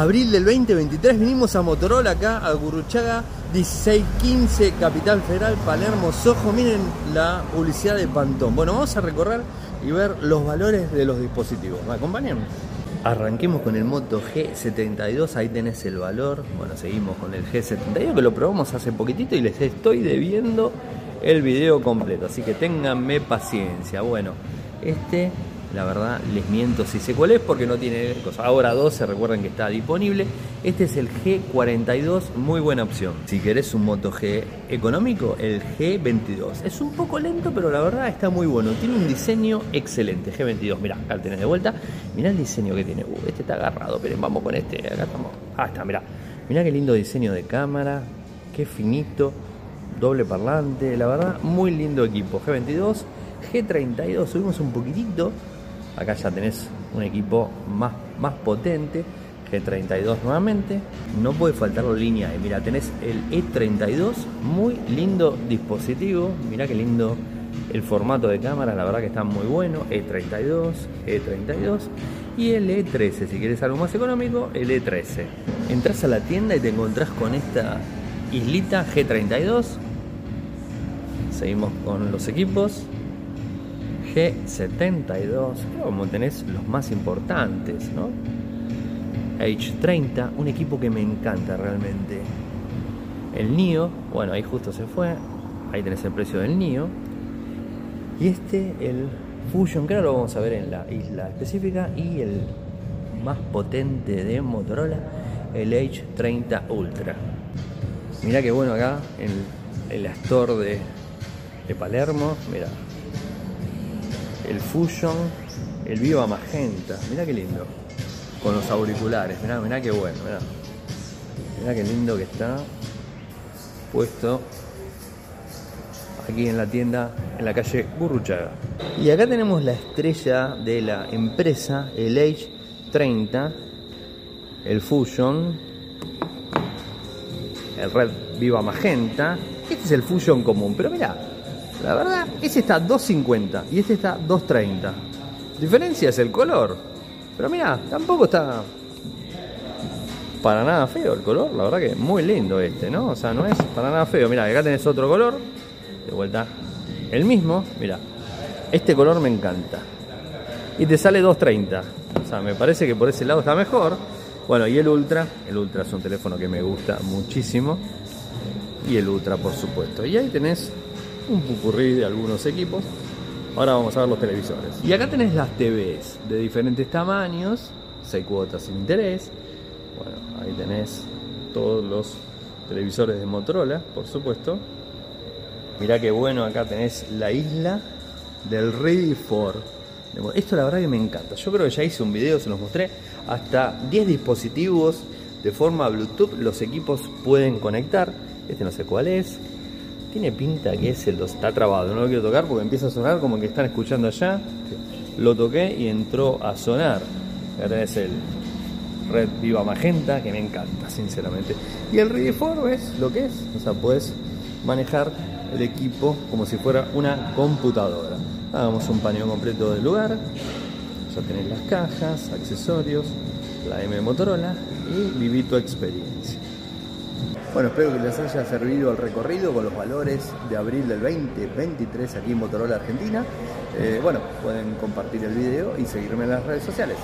abril del 2023 vinimos a Motorola acá a Gurruchaga 1615 Capital Federal Palermo Sojo miren la publicidad de Pantón bueno vamos a recorrer y ver los valores de los dispositivos ¿me acompañan? Arranquemos con el Moto G72, ahí tenés el valor. Bueno, seguimos con el G72 que lo probamos hace poquitito y les estoy debiendo el video completo, así que ténganme paciencia. Bueno, este la verdad les miento si sé cuál es porque no tiene cosa. Ahora 12, recuerden que está disponible. Este es el G42, muy buena opción. Si querés un Moto G económico, el G22. Es un poco lento, pero la verdad está muy bueno. Tiene un diseño excelente. G22, mirá, acá lo tenés de vuelta. Mirá el diseño que tiene. Uh, este está agarrado, pero vamos con este. Acá estamos. Ah, está, mirá. Mirá qué lindo diseño de cámara. Qué finito. Doble parlante. La verdad, muy lindo equipo. G22. G32, subimos un poquitito Acá ya tenés un equipo más, más potente. G32 nuevamente. No puede faltar la línea. Mira, tenés el E32, muy lindo dispositivo. Mira qué lindo el formato de cámara, la verdad que está muy bueno. E32, E32 y el E13. Si quieres algo más económico, el E13. Entras a la tienda y te encontrás con esta islita G32. Seguimos con los equipos. G72, como tenés los más importantes, ¿no? H30, un equipo que me encanta realmente. El NIO, bueno, ahí justo se fue, ahí tenés el precio del NIO. Y este, el Fusion, que ahora lo vamos a ver en la isla específica, y el más potente de Motorola, el H30 Ultra. Mirá que bueno acá en el store de, de Palermo, mira, el Fusion, el Viva Magenta. Mirá qué lindo. Con los auriculares. Mirá, mirá qué bueno. Mirá. mirá qué lindo que está puesto aquí en la tienda en la calle Burruchaga. Y acá tenemos la estrella de la empresa, el H30, el Fusion, el Red Viva Magenta. Este es el Fusion común, pero mira, la verdad, ese está 2.50 y este está 2.30. Diferencia es el color. Pero mira, tampoco está para nada feo el color. La verdad que muy lindo este, ¿no? O sea, no es para nada feo. Mira, acá tenés otro color. De vuelta, el mismo. Mira, este color me encanta. Y te sale 2.30. O sea, me parece que por ese lado está mejor. Bueno, y el Ultra. El Ultra es un teléfono que me gusta muchísimo. Y el Ultra, por supuesto. Y ahí tenés un pupurrí de algunos equipos. Ahora vamos a ver los televisores. Y acá tenés las TVs de diferentes tamaños, 6 cuotas sin interés. Bueno, ahí tenés todos los televisores de Motorola, por supuesto. Mirá qué bueno, acá tenés la isla del Ready for. Esto la verdad que me encanta. Yo creo que ya hice un video, se los mostré. Hasta 10 dispositivos de forma Bluetooth los equipos pueden conectar. Este no sé cuál es. Tiene pinta que ese lo está trabado, no lo quiero tocar porque empieza a sonar como que están escuchando allá. Lo toqué y entró a sonar. Acá tenés el Red Viva Magenta, que me encanta, sinceramente. Y el Ready for es lo que es. O sea, puedes manejar el equipo como si fuera una computadora. Hagamos un paneo completo del lugar. Ya tenés las cajas, accesorios, la M Motorola y viví tu experiencia. Bueno, espero que les haya servido el recorrido con los valores de abril del 2023 aquí en Motorola Argentina. Eh, bueno, pueden compartir el video y seguirme en las redes sociales.